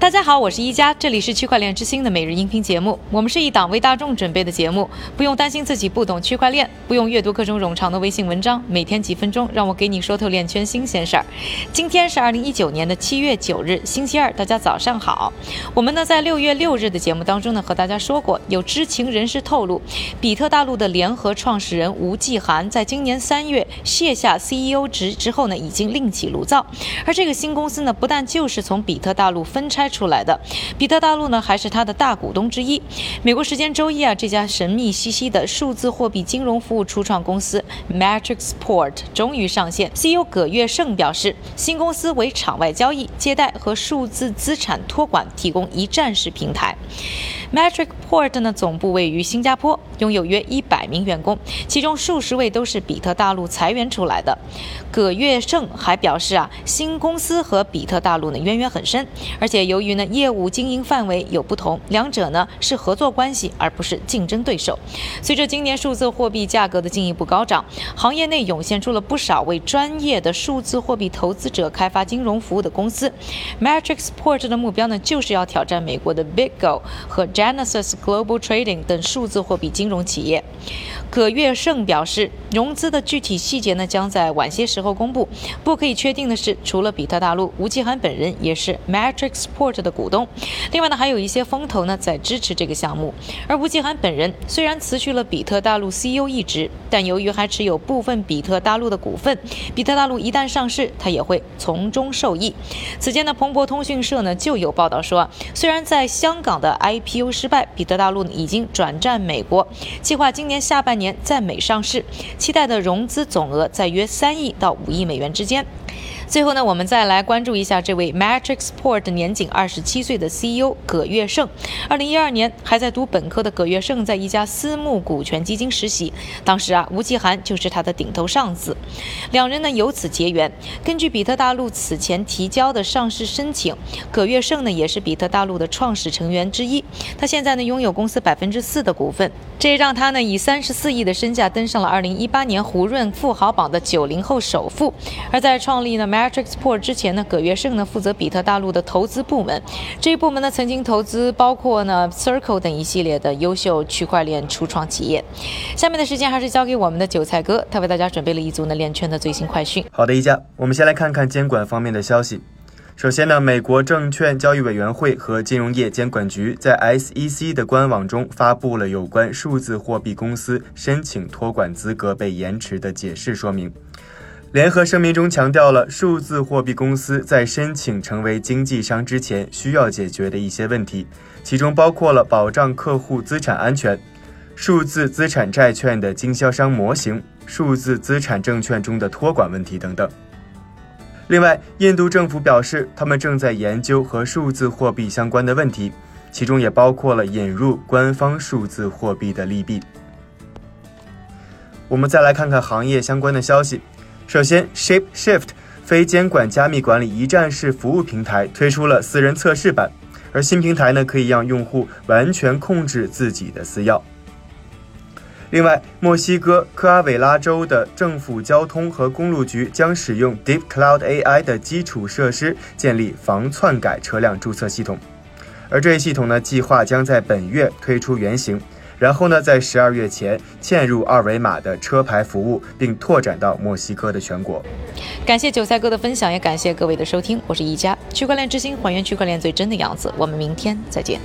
大家好，我是一加，这里是区块链之星的每日音频节目。我们是一档为大众准备的节目，不用担心自己不懂区块链，不用阅读各种冗长的微信文章，每天几分钟，让我给你说透链圈新鲜事儿。今天是二零一九年的七月九日，星期二，大家早上好。我们呢在六月六日的节目当中呢和大家说过，有知情人士透露，比特大陆的联合创始人吴继寒在今年三月卸下 CEO 职之后呢，已经另起炉灶，而这个新公司呢，不但就是从比特大陆分拆。出来的，比特大陆呢还是它的大股东之一。美国时间周一啊，这家神秘兮兮的数字货币金融服务初创公司 Matrixport 终于上线。CEO 葛月胜表示，新公司为场外交易、借贷和数字资产托管提供一站式平台。Matrixport 呢总部位于新加坡，拥有约一百名员工，其中数十位都是比特大陆裁员出来的。葛月胜还表示啊，新公司和比特大陆呢渊源很深，而且由由于呢业务经营范围有不同，两者呢是合作关系而不是竞争对手。随着今年数字货币价格的进一步高涨，行业内涌现出了不少为专业的数字货币投资者开发金融服务的公司。Matrixport 的目标呢就是要挑战美国的 BitGo 和 Genesis Global Trading 等数字货币金融企业。葛月胜表示，融资的具体细节呢将在晚些时候公布。不可以确定的是，除了比特大陆，吴继涵本人也是 Matrixport Matrixport 的股东。另外呢，还有一些风投呢在支持这个项目。而吴继涵本人虽然辞去了比特大陆 CEO 一职，但由于还持有部分比特大陆的股份，比特大陆一旦上市，他也会从中受益。此前呢，彭博通讯社呢就有报道说，虽然在香港的 IPO 失败，比特大陆已经转战美国，计划今年下半。年在美上市，期待的融资总额在约三亿到五亿美元之间。最后呢，我们再来关注一下这位 Matrixport 年仅二十七岁的 CEO 葛月胜。二零一二年还在读本科的葛月胜，在一家私募股权基金实习，当时啊，吴奇涵就是他的顶头上司，两人呢由此结缘。根据比特大陆此前提交的上市申请，葛月胜呢也是比特大陆的创始成员之一。他现在呢拥有公司百分之四的股份，这让他呢以三十四亿的身价登上了二零一八年胡润富豪榜的九零后首富。而在创立呢 Matrixport 之前呢，葛月胜呢负责比特大陆的投资部门，这一部门呢曾经投资包括呢 Circle 等一系列的优秀区块链初创企业。下面的时间还是交给我们的韭菜哥，他为大家准备了一组呢链圈的最新快讯。好的，一家，我们先来看看监管方面的消息。首先呢，美国证券交易委员会和金融业监管局在 SEC 的官网中发布了有关数字货币公司申请托管资格被延迟的解释说明。联合声明中强调了数字货币公司在申请成为经纪商之前需要解决的一些问题，其中包括了保障客户资产安全、数字资产债券的经销商模型、数字资产证券中的托管问题等等。另外，印度政府表示，他们正在研究和数字货币相关的问题，其中也包括了引入官方数字货币的利弊。我们再来看看行业相关的消息。首先，ShapeShift 非监管加密管理一站式服务平台推出了私人测试版，而新平台呢可以让用户完全控制自己的私钥。另外，墨西哥科阿韦拉州的政府交通和公路局将使用 Deep Cloud AI 的基础设施建立防篡改车辆注册系统，而这一系统呢计划将在本月推出原型。然后呢，在十二月前嵌入二维码的车牌服务，并拓展到墨西哥的全国。感谢韭菜哥的分享，也感谢各位的收听。我是一加区块链之星，还原区块链最真的样子。我们明天再见。